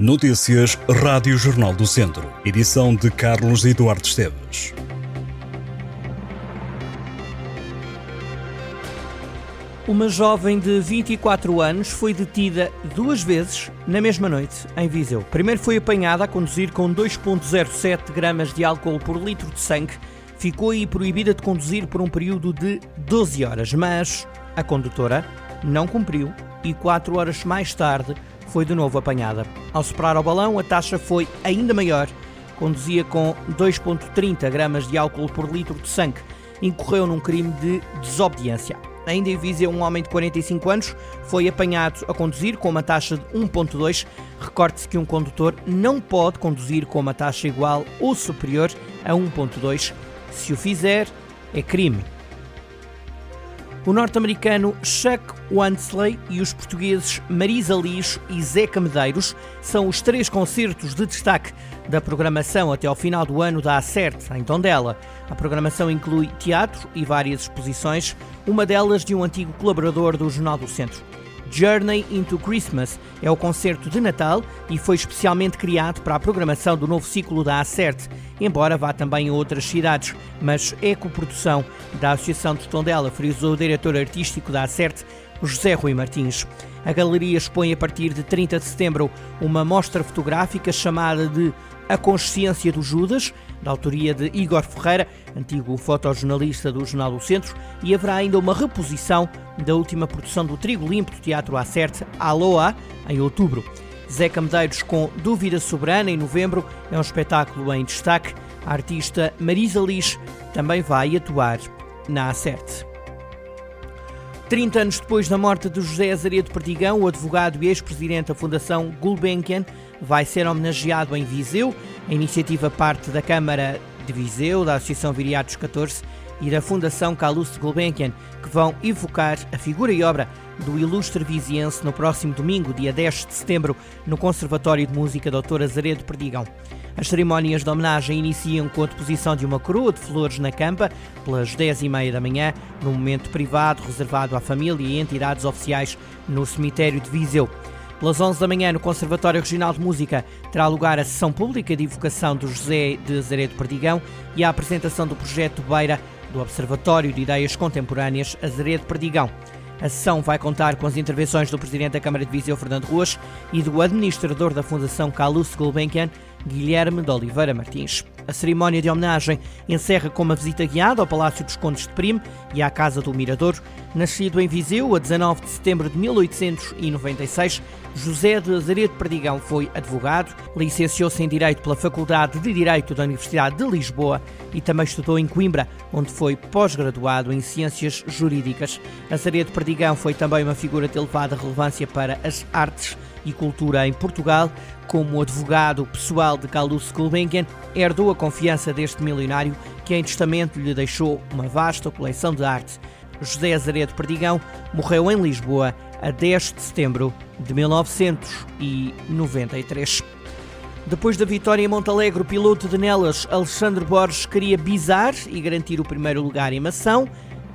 Notícias Rádio Jornal do Centro. Edição de Carlos Eduardo Esteves. Uma jovem de 24 anos foi detida duas vezes na mesma noite em Viseu. Primeiro foi apanhada a conduzir com 2,07 gramas de álcool por litro de sangue. Ficou aí proibida de conduzir por um período de 12 horas, mas a condutora não cumpriu e quatro horas mais tarde foi de novo apanhada. Ao separar o balão, a taxa foi ainda maior. Conduzia com 2,30 gramas de álcool por litro de sangue. Incorreu num crime de desobediência. Ainda em Viseu, um homem de 45 anos foi apanhado a conduzir com uma taxa de 1.2. Recorde-se que um condutor não pode conduzir com uma taxa igual ou superior a 1.2. Se o fizer, é crime. O norte-americano Chuck Wansley e os portugueses Marisa Lixo e Zeca Medeiros são os três concertos de destaque da programação até ao final do ano da Acerte, em Tondela. A programação inclui teatro e várias exposições, uma delas de um antigo colaborador do Jornal do Centro. Journey into Christmas é o concerto de Natal e foi especialmente criado para a programação do novo ciclo da Acerte, embora vá também a outras cidades, mas é coprodução da Associação de Tondela, frisou o diretor artístico da Acerte, José Rui Martins. A galeria expõe a partir de 30 de setembro uma mostra fotográfica chamada de A Consciência do Judas, da autoria de Igor Ferreira, antigo fotojornalista do Jornal do Centro, e haverá ainda uma reposição da última produção do Trigo Limpo do Teatro Acerte, Aloha, em outubro. Zeca Medeiros com Dúvida Soberana, em novembro, é um espetáculo em destaque. A artista Marisa Lis também vai atuar na Acerte. 30 anos depois da morte de José Azaredo Perdigão, o advogado e ex-presidente da Fundação Gulbenkian vai ser homenageado em Viseu. A iniciativa parte da Câmara de Viseu, da Associação Viriatos 14 e da Fundação Calouste Gulbenkian, que vão evocar a figura e obra do ilustre viziense no próximo domingo, dia 10 de setembro, no Conservatório de Música Dr. Azaredo Perdigão. As cerimónias de homenagem iniciam com a deposição de uma coroa de flores na campa, pelas 10h30 da manhã, num momento privado reservado à família e entidades oficiais no cemitério de Viseu. Pelas 11 da manhã, no Conservatório Regional de Música, terá lugar a sessão pública de evocação do José de Azaredo Perdigão e a apresentação do projeto Beira do Observatório de Ideias Contemporâneas Azaredo Perdigão. A sessão vai contar com as intervenções do Presidente da Câmara de Viseu, Fernando Ruas, e do Administrador da Fundação Calouste Gulbenkian, Guilherme de Oliveira Martins. A cerimónia de homenagem encerra com uma visita guiada ao Palácio dos Condes de Prime e à Casa do Mirador. Nascido em Viseu a 19 de setembro de 1896, José de Azaredo Perdigão foi advogado, licenciou-se em Direito pela Faculdade de Direito da Universidade de Lisboa e também estudou em Coimbra, onde foi pós-graduado em Ciências Jurídicas. Azaredo Perdigão foi também uma figura de elevada relevância para as artes e cultura em Portugal. Como advogado pessoal de Carlos Gulbenkian, herdou a confiança deste milionário que em testamento lhe deixou uma vasta coleção de arte. José Azaredo Perdigão morreu em Lisboa a 10 de setembro de 1993. Depois da vitória em Montalegre, o piloto de Nelas, Alexandre Borges, queria bizar e garantir o primeiro lugar em Mação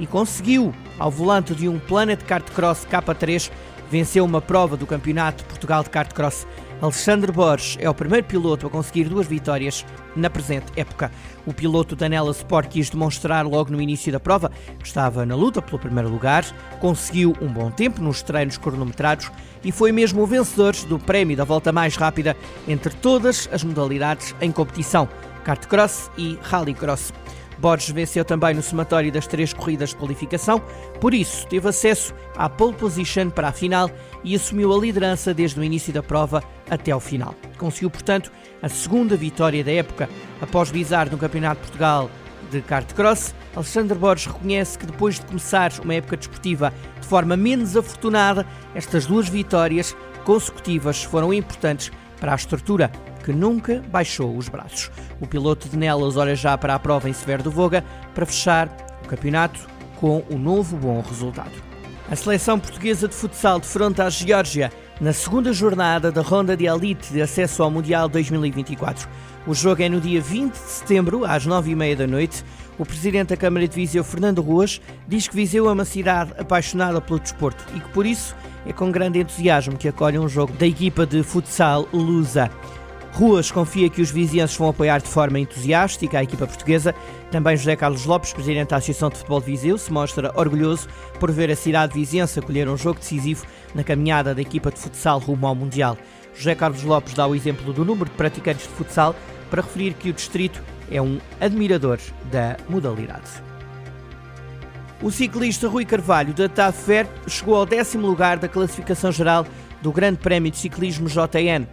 e conseguiu. Ao volante de um Planet Kart Cross K3, venceu uma prova do Campeonato Portugal de Kart Cross. Alexandre Borges é o primeiro piloto a conseguir duas vitórias na presente época. O piloto da Nela Sport quis demonstrar logo no início da prova que estava na luta pelo primeiro lugar, conseguiu um bom tempo nos treinos cronometrados e foi mesmo o vencedor do prémio da volta mais rápida entre todas as modalidades em competição, kart cross e rallycross. Borges venceu também no somatório das três corridas de qualificação, por isso teve acesso à pole position para a final e assumiu a liderança desde o início da prova até ao final. Conseguiu, portanto, a segunda vitória da época. Após visar no Campeonato de Portugal de kart cross, Alexandre Borges reconhece que depois de começar uma época desportiva de forma menos afortunada, estas duas vitórias consecutivas foram importantes para a estrutura que nunca baixou os braços. O piloto de Nelas olha já para a prova em Severo do Voga para fechar o campeonato com um novo bom resultado. A seleção portuguesa de futsal defronta a Geórgia na segunda jornada da ronda de elite de acesso ao Mundial 2024. O jogo é no dia 20 de setembro, às 9h30 da noite. O presidente da Câmara de Viseu, Fernando Ruas, diz que Viseu é uma cidade apaixonada pelo desporto e que, por isso, é com grande entusiasmo que acolhe um jogo da equipa de futsal Lusa. Ruas confia que os vizinhos vão apoiar de forma entusiástica a equipa portuguesa. Também José Carlos Lopes, presidente da Associação de Futebol de Viseu, se mostra orgulhoso por ver a cidade viziense acolher um jogo decisivo na caminhada da equipa de futsal rumo ao Mundial. José Carlos Lopes dá o exemplo do número de praticantes de futsal para referir que o distrito é um admirador da modalidade. O ciclista Rui Carvalho da TAF Fer chegou ao décimo lugar da classificação geral do Grande Prémio de Ciclismo JN.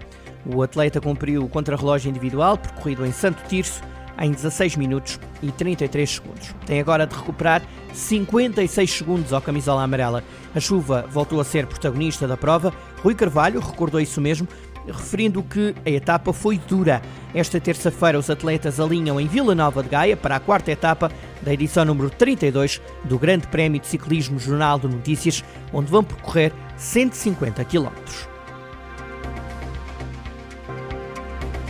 O atleta cumpriu o contrarrelógio individual percorrido em Santo Tirso em 16 minutos e 33 segundos. Tem agora de recuperar 56 segundos ao camisola amarela. A chuva voltou a ser protagonista da prova. Rui Carvalho recordou isso mesmo, referindo que a etapa foi dura. Esta terça-feira os atletas alinham em Vila Nova de Gaia para a quarta etapa da edição número 32 do Grande Prémio de Ciclismo Jornal de Notícias, onde vão percorrer 150 quilómetros.